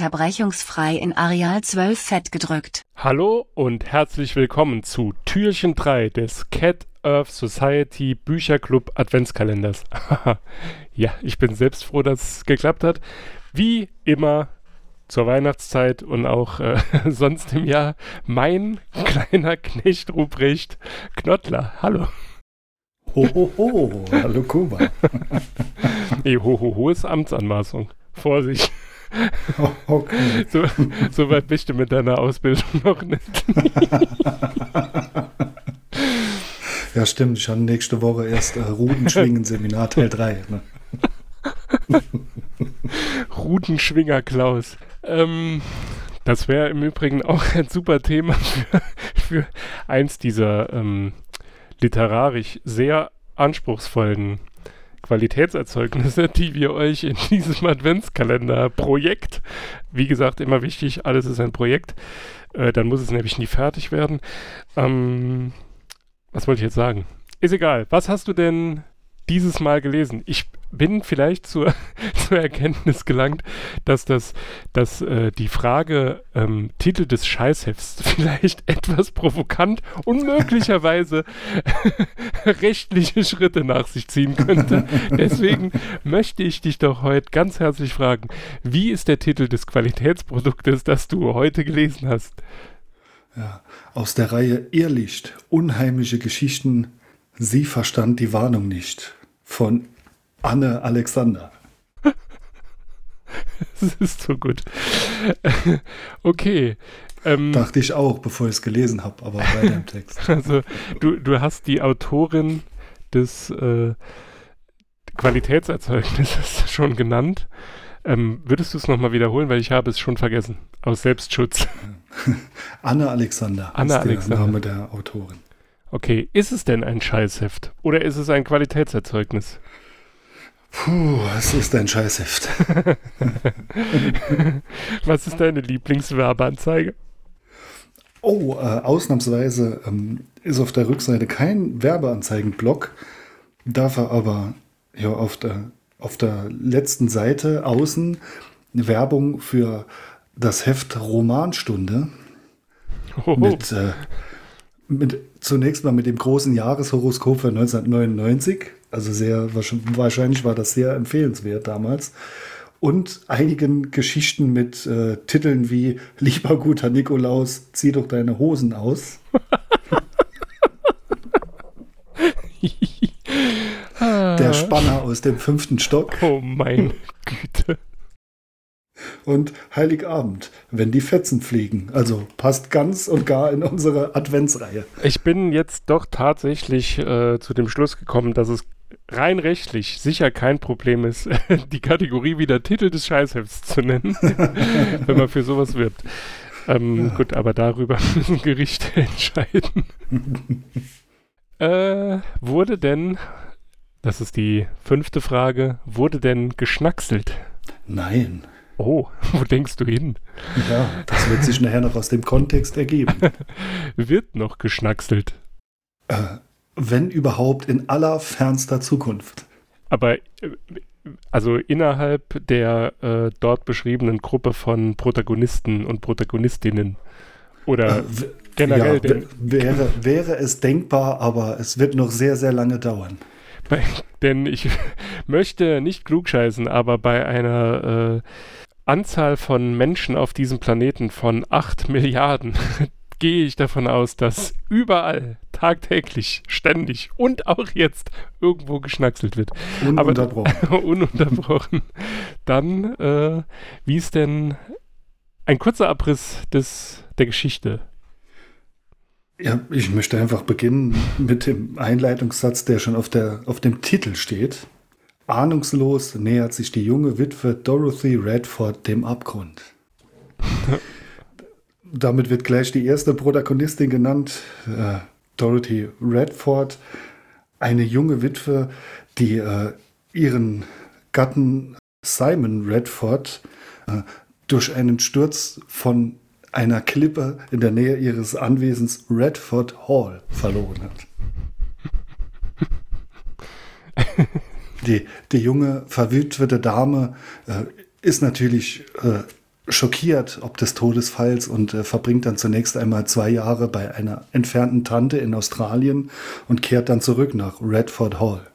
Unterbrechungsfrei in Areal 12 fett gedrückt. Hallo und herzlich willkommen zu Türchen 3 des Cat Earth Society Bücherclub Adventskalenders. ja, ich bin selbst froh, dass es geklappt hat. Wie immer zur Weihnachtszeit und auch äh, sonst im Jahr mein kleiner Knecht Ruprecht Knottler. Hallo. Ho, ho, ho. Hallo Kuba. nee, ho, ho, ho ist Amtsanmaßung. Vorsicht. Okay. So, so weit bist du mit deiner Ausbildung noch nicht. ja, stimmt. Ich habe nächste Woche erst äh, Rudenschwingen-Seminar Teil 3. Ne? Rudenschwinger Klaus. Ähm, das wäre im Übrigen auch ein super Thema für, für eins dieser ähm, literarisch sehr anspruchsvollen Qualitätserzeugnisse, die wir euch in diesem Adventskalender-Projekt, wie gesagt, immer wichtig, alles ist ein Projekt, äh, dann muss es nämlich nie fertig werden. Ähm, was wollte ich jetzt sagen? Ist egal. Was hast du denn dieses Mal gelesen? Ich bin vielleicht zur, zur Erkenntnis gelangt, dass das, dass äh, die Frage ähm, Titel des Scheißhefts vielleicht etwas provokant und möglicherweise rechtliche Schritte nach sich ziehen könnte. Deswegen möchte ich dich doch heute ganz herzlich fragen, wie ist der Titel des Qualitätsproduktes, das du heute gelesen hast? Ja, aus der Reihe Irrlicht, unheimliche Geschichten, sie verstand die Warnung nicht von Anne Alexander. das ist so gut. okay. Ähm, Dachte ich auch, bevor ich es gelesen habe, aber weiter im Text. Also, du, du hast die Autorin des äh, Qualitätserzeugnisses schon genannt. Ähm, würdest du es nochmal wiederholen, weil ich habe es schon vergessen. Aus Selbstschutz. Anne Alexander Anne ist Alexander. der Name der Autorin. Okay, ist es denn ein Scheißheft oder ist es ein Qualitätserzeugnis? Puh, es ist ein Scheißheft. Was ist deine Lieblingswerbeanzeige? Oh, äh, ausnahmsweise ähm, ist auf der Rückseite kein Werbeanzeigenblock, dafür aber ja, auf, der, auf der letzten Seite außen Werbung für das Heft Romanstunde Oh. mit, äh, mit zunächst mal mit dem großen Jahreshoroskop für 1999 also sehr wahrscheinlich war das sehr empfehlenswert damals. Und einigen Geschichten mit äh, Titeln wie Lieber guter Nikolaus, zieh doch deine Hosen aus. Der Spanner aus dem fünften Stock. Oh mein Güte. Und Heiligabend, wenn die Fetzen fliegen. Also passt ganz und gar in unsere Adventsreihe. Ich bin jetzt doch tatsächlich äh, zu dem Schluss gekommen, dass es rein rechtlich sicher kein Problem ist, die Kategorie wieder Titel des Scheißhefts zu nennen, wenn man für sowas wirbt. Ähm, ja. Gut, aber darüber müssen Gerichte entscheiden. äh, wurde denn, das ist die fünfte Frage, wurde denn geschnackselt? Nein. Oh, wo denkst du hin? Ja, das wird sich nachher noch aus dem Kontext ergeben. wird noch geschnackselt? Äh, wenn überhaupt in allerfernster Zukunft. Aber äh, also innerhalb der äh, dort beschriebenen Gruppe von Protagonisten und Protagonistinnen oder äh, generell. Ja, wäre, wäre es denkbar, aber es wird noch sehr, sehr lange dauern. Bei, denn ich möchte nicht klugscheißen, aber bei einer äh, Anzahl von Menschen auf diesem Planeten von 8 Milliarden gehe ich davon aus, dass überall tagtäglich, ständig und auch jetzt irgendwo geschnackselt wird. Ununterbrochen. Aber, ununterbrochen. Dann, äh, wie ist denn ein kurzer Abriss des, der Geschichte? Ja, ich möchte einfach beginnen mit dem Einleitungssatz, der schon auf, der, auf dem Titel steht. Ahnungslos nähert sich die junge Witwe Dorothy Redford dem Abgrund. Damit wird gleich die erste Protagonistin genannt, äh, Dorothy Redford, eine junge Witwe, die äh, ihren Gatten Simon Redford äh, durch einen Sturz von einer Klippe in der Nähe ihres Anwesens Redford Hall verloren hat. Die, die junge, verwitwete Dame äh, ist natürlich äh, schockiert ob des Todesfalls und äh, verbringt dann zunächst einmal zwei Jahre bei einer entfernten Tante in Australien und kehrt dann zurück nach Redford Hall.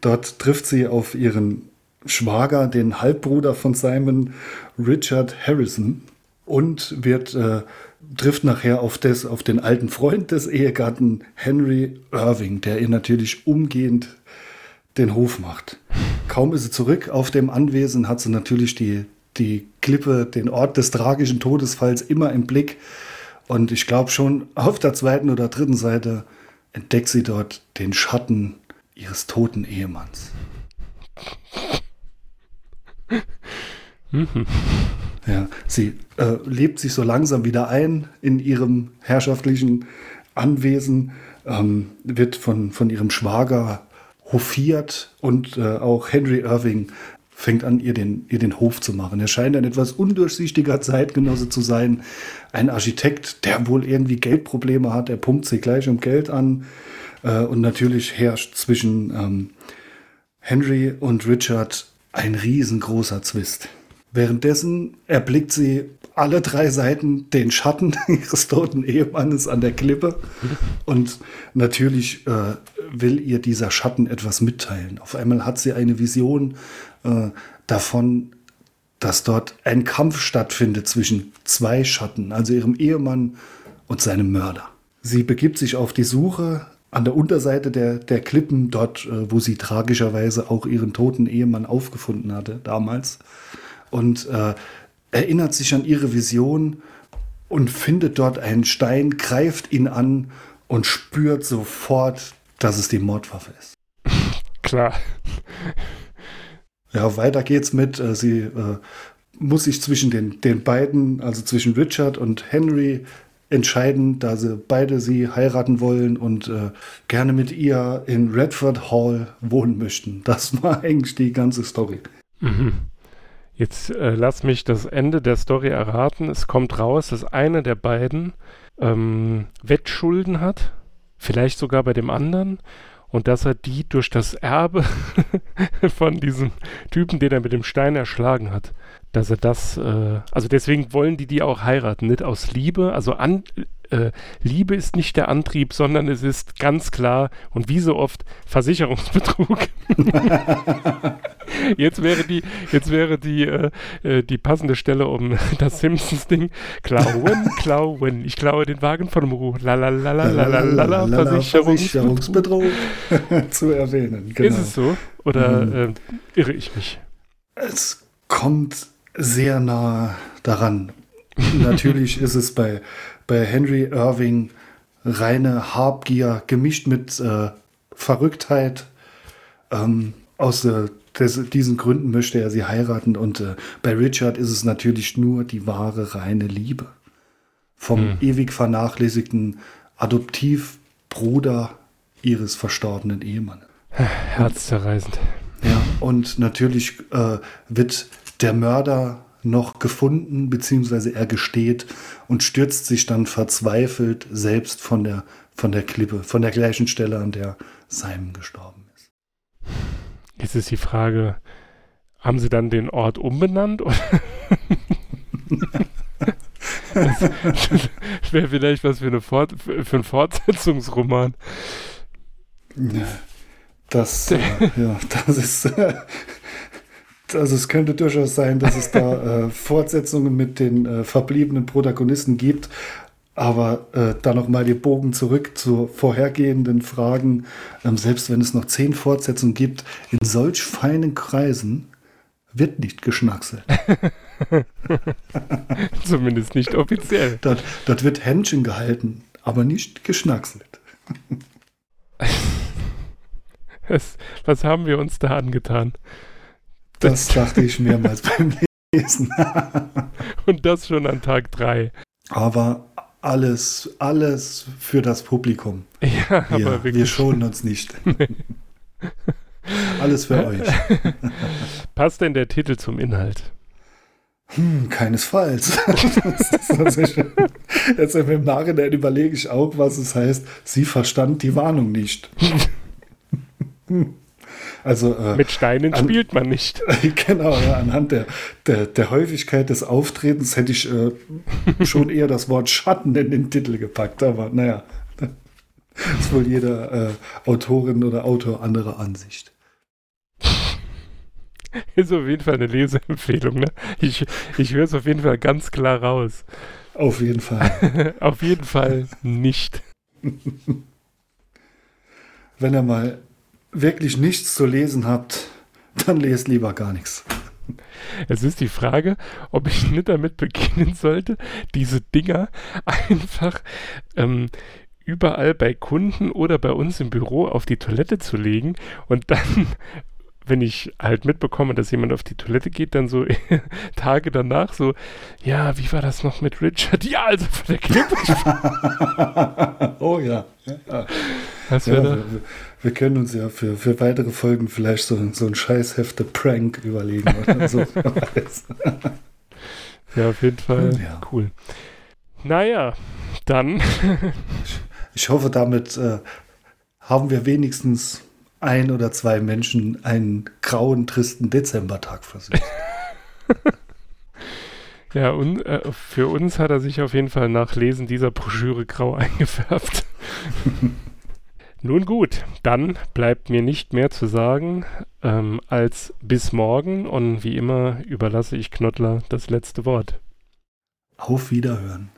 Dort trifft sie auf ihren Schwager, den Halbbruder von Simon, Richard Harrison, und wird äh, trifft nachher auf, des, auf den alten Freund des Ehegatten Henry Irving, der ihr natürlich umgehend den Hof macht. Kaum ist sie zurück auf dem Anwesen, hat sie natürlich die, die Klippe, den Ort des tragischen Todesfalls immer im Blick. Und ich glaube schon auf der zweiten oder dritten Seite entdeckt sie dort den Schatten ihres toten Ehemanns. Mhm. Ja, sie äh, lebt sich so langsam wieder ein in ihrem herrschaftlichen Anwesen, ähm, wird von, von ihrem Schwager hofiert und äh, auch Henry Irving fängt an, ihr den, ihr den Hof zu machen. Er scheint ein etwas undurchsichtiger Zeitgenosse zu sein. Ein Architekt, der wohl irgendwie Geldprobleme hat. Er pumpt sie gleich um Geld an. Äh, und natürlich herrscht zwischen ähm, Henry und Richard ein riesengroßer Zwist. Währenddessen erblickt sie alle drei Seiten den Schatten ihres toten Ehemannes an der Klippe. Und natürlich äh, will ihr dieser Schatten etwas mitteilen. Auf einmal hat sie eine Vision äh, davon, dass dort ein Kampf stattfindet zwischen zwei Schatten, also ihrem Ehemann und seinem Mörder. Sie begibt sich auf die Suche an der Unterseite der, der Klippen, dort, äh, wo sie tragischerweise auch ihren toten Ehemann aufgefunden hatte damals. Und äh, erinnert sich an ihre Vision und findet dort einen Stein, greift ihn an und spürt sofort, dass es die Mordwaffe ist. Klar. Ja, weiter geht's mit. Äh, sie äh, muss sich zwischen den, den beiden, also zwischen Richard und Henry, entscheiden, da sie beide sie heiraten wollen und äh, gerne mit ihr in Redford Hall wohnen möchten. Das war eigentlich die ganze Story. Mhm. Jetzt äh, lass mich das Ende der Story erraten. Es kommt raus, dass einer der beiden ähm, Wettschulden hat, vielleicht sogar bei dem anderen, und dass er die durch das Erbe von diesem Typen, den er mit dem Stein erschlagen hat, dass er das, äh, also deswegen wollen die die auch heiraten, nicht aus Liebe, also an, äh, Liebe ist nicht der Antrieb, sondern es ist ganz klar und wie so oft Versicherungsbetrug. jetzt wäre die, jetzt wäre die, äh, äh, die passende Stelle um das Simpsons-Ding. Klauen, klauen. Ich klaue den Wagen von Mu. Lalalala, Versicherungsbetrug zu erwähnen. Genau. Ist es so? Oder mhm. äh, irre ich mich? Es kommt sehr nah daran. Natürlich ist es bei bei Henry Irving reine Habgier gemischt mit äh, Verrücktheit. Ähm, aus äh, des, diesen Gründen möchte er sie heiraten und äh, bei Richard ist es natürlich nur die wahre reine Liebe. Vom hm. ewig vernachlässigten Adoptivbruder ihres verstorbenen Ehemannes. Herzzerreißend. Ja, und natürlich äh, wird der Mörder noch gefunden, beziehungsweise er gesteht und stürzt sich dann verzweifelt selbst von der, von der Klippe, von der gleichen Stelle, an der Simon gestorben ist. Jetzt ist die Frage, haben sie dann den Ort umbenannt? das, das wäre vielleicht was für, eine Fort, für einen Fortsetzungsroman. Das, äh, ja, das ist, äh, also es könnte durchaus sein, dass es da äh, Fortsetzungen mit den äh, verbliebenen Protagonisten gibt. Aber äh, da nochmal die Bogen zurück zu vorhergehenden Fragen. Ähm, selbst wenn es noch zehn Fortsetzungen gibt, in solch feinen Kreisen wird nicht geschnackselt. Zumindest nicht offiziell. Dort, dort wird Händchen gehalten, aber nicht geschnackselt. was haben wir uns da angetan? Das dachte ich mehrmals beim Lesen. Und das schon an Tag 3. Aber alles, alles für das Publikum. Ja, wir, aber wirklich. Wir schonen uns nicht. Nee. Alles für euch. Passt denn der Titel zum Inhalt? Hm, keinesfalls. Jetzt im Nachhinein überlege ich auch, was es heißt. Sie verstand die Warnung nicht. Also, äh, Mit Steinen an- spielt man nicht. genau, anhand der, der, der Häufigkeit des Auftretens hätte ich äh, schon eher das Wort Schatten in den Titel gepackt, aber naja. Ist wohl jeder äh, Autorin oder Autor anderer Ansicht. Ist auf jeden Fall eine Leseempfehlung, ne? Ich, ich höre es auf jeden Fall ganz klar raus. Auf jeden Fall. auf jeden Fall nicht. Wenn ihr mal wirklich nichts zu lesen habt, dann lest lieber gar nichts. Es ist die Frage, ob ich nicht damit beginnen sollte, diese Dinger einfach ähm, überall bei Kunden oder bei uns im Büro auf die Toilette zu legen und dann, wenn ich halt mitbekomme, dass jemand auf die Toilette geht, dann so Tage danach so, ja, wie war das noch mit Richard? Ja, also von der Klippe. oh ja. ja. Ja wir, wir können uns ja für, für weitere Folgen vielleicht so, so ein Scheißhefte-Prank überlegen oder so. Ja, auf jeden Fall Ja. cool. Naja, dann Ich hoffe, damit äh, haben wir wenigstens ein oder zwei Menschen einen grauen, tristen Dezembertag versucht. Ja, und äh, für uns hat er sich auf jeden Fall nach Lesen dieser Broschüre grau eingefärbt. Nun gut, dann bleibt mir nicht mehr zu sagen ähm, als bis morgen und wie immer überlasse ich Knottler das letzte Wort. Auf Wiederhören.